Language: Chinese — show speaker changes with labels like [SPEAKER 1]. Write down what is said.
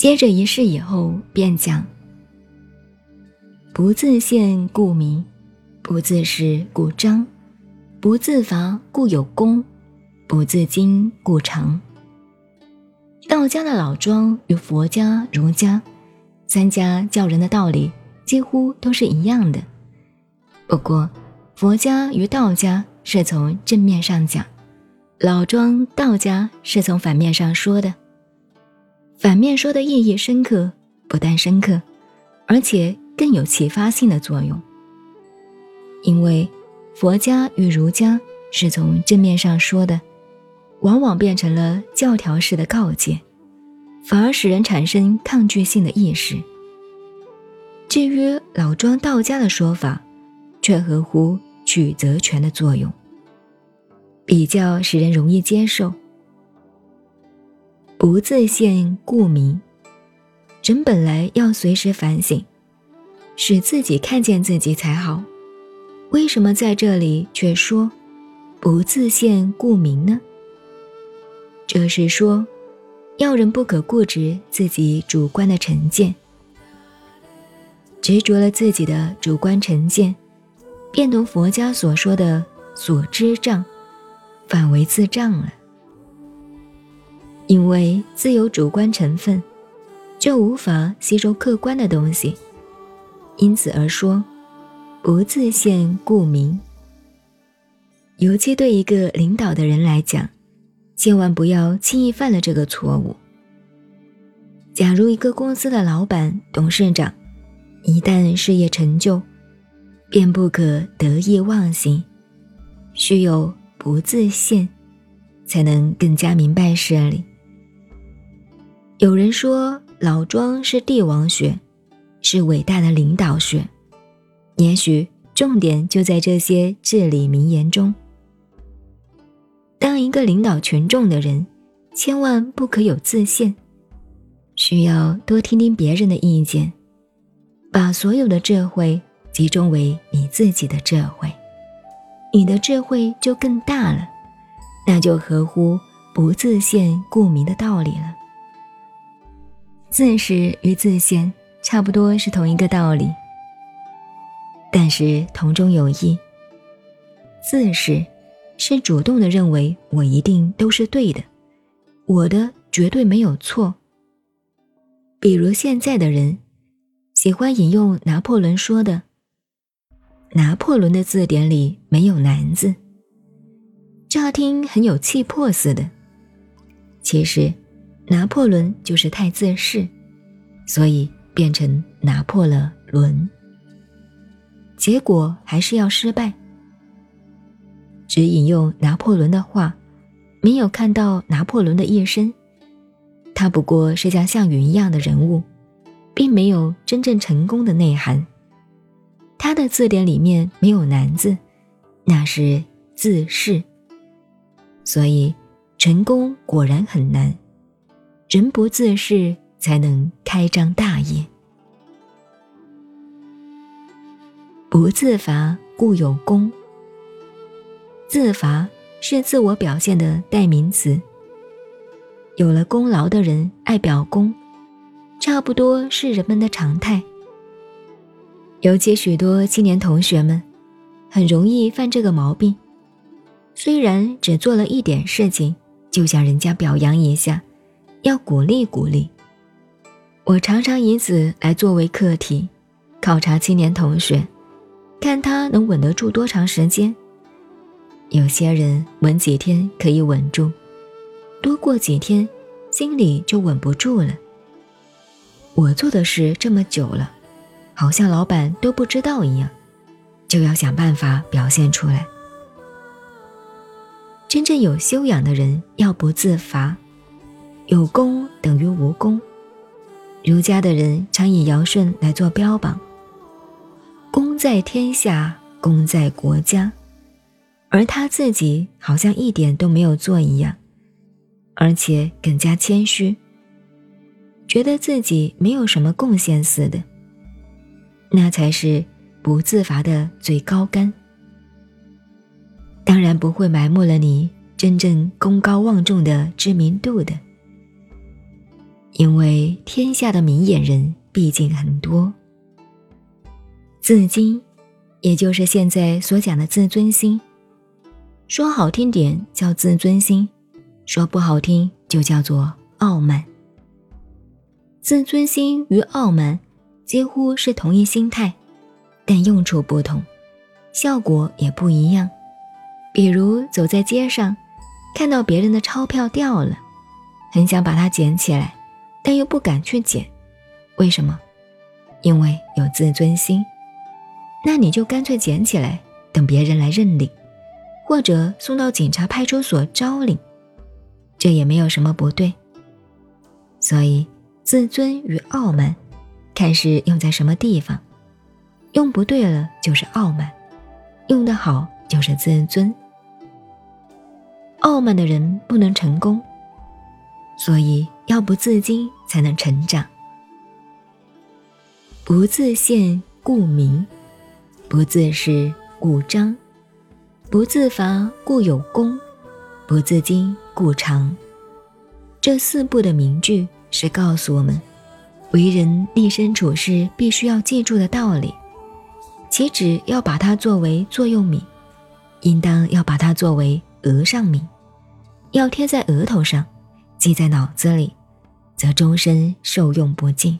[SPEAKER 1] 接着一试以后，便讲：不自见故明，不自是故彰，不自伐故有功，不自矜故长。道家的老庄与佛家、儒家三家教人的道理几乎都是一样的，不过佛家与道家是从正面上讲，老庄道家是从反面上说的。反面说的意义深刻，不但深刻，而且更有启发性的作用。因为佛家与儒家是从正面上说的，往往变成了教条式的告诫，反而使人产生抗拒性的意识。至于老庄道家的说法，却合乎取则全的作用，比较使人容易接受。不自见故明，人本来要随时反省，使自己看见自己才好。为什么在这里却说不自见故明呢？这是说，要人不可固执自己主观的成见，执着了自己的主观成见，便同佛家所说的所知障，反为自障了。因为自有主观成分，就无法吸收客观的东西，因此而说，不自见故明。尤其对一个领导的人来讲，千万不要轻易犯了这个错误。假如一个公司的老板、董事长，一旦事业成就，便不可得意忘形，须有不自见，才能更加明白事理。有人说老庄是帝王学，是伟大的领导学，也许重点就在这些至理名言中。当一个领导群众的人，千万不可有自信，需要多听听别人的意见，把所有的智慧集中为你自己的智慧，你的智慧就更大了，那就合乎不自信故明的道理了。自始与自现差不多是同一个道理，但是同中有异。自始是主动的认为我一定都是对的，我的绝对没有错。比如现在的人喜欢引用拿破仑说的：“拿破仑的字典里没有难字。”乍听很有气魄似的，其实。拿破仑就是太自恃，所以变成拿破了仑。结果还是要失败。只引用拿破仑的话，没有看到拿破仑的一生。他不过是像项羽一样的人物，并没有真正成功的内涵。他的字典里面没有难字，那是自恃。所以成功果然很难。人不自恃，才能开张大业；不自伐，故有功。自伐是自我表现的代名词。有了功劳的人爱表功，差不多是人们的常态。尤其许多青年同学们，很容易犯这个毛病。虽然只做了一点事情，就想人家表扬一下。要鼓励鼓励。我常常以此来作为课题，考察青年同学，看他能稳得住多长时间。有些人稳几天可以稳住，多过几天，心里就稳不住了。我做的事这么久了，好像老板都不知道一样，就要想办法表现出来。真正有修养的人，要不自罚。有功等于无功，儒家的人常以尧舜来做标榜。功在天下，功在国家，而他自己好像一点都没有做一样，而且更加谦虚，觉得自己没有什么贡献似的。那才是不自伐的最高干。当然不会埋没了你真正功高望重的知名度的。因为天下的明眼人毕竟很多。自矜，也就是现在所讲的自尊心，说好听点叫自尊心，说不好听就叫做傲慢。自尊心与傲慢几乎是同一心态，但用处不同，效果也不一样。比如走在街上，看到别人的钞票掉了，很想把它捡起来，但又不敢去捡，为什么？因为有自尊心。那你就干脆捡起来，等别人来认领，或者送到警察派出所招领，这也没有什么不对。所以，自尊与傲慢，看是用在什么地方，用不对了就是傲慢，用得好就是自尊。傲慢的人不能成功，所以要不自矜才能成长。不自见故明，不自是故彰，不自伐故有功，不自矜故长。这四部的名句是告诉我们，为人立身处世必须要记住的道理。岂止要把它作为座右铭，应当要把它作为。额上铭，要贴在额头上，记在脑子里，则终身受用不尽。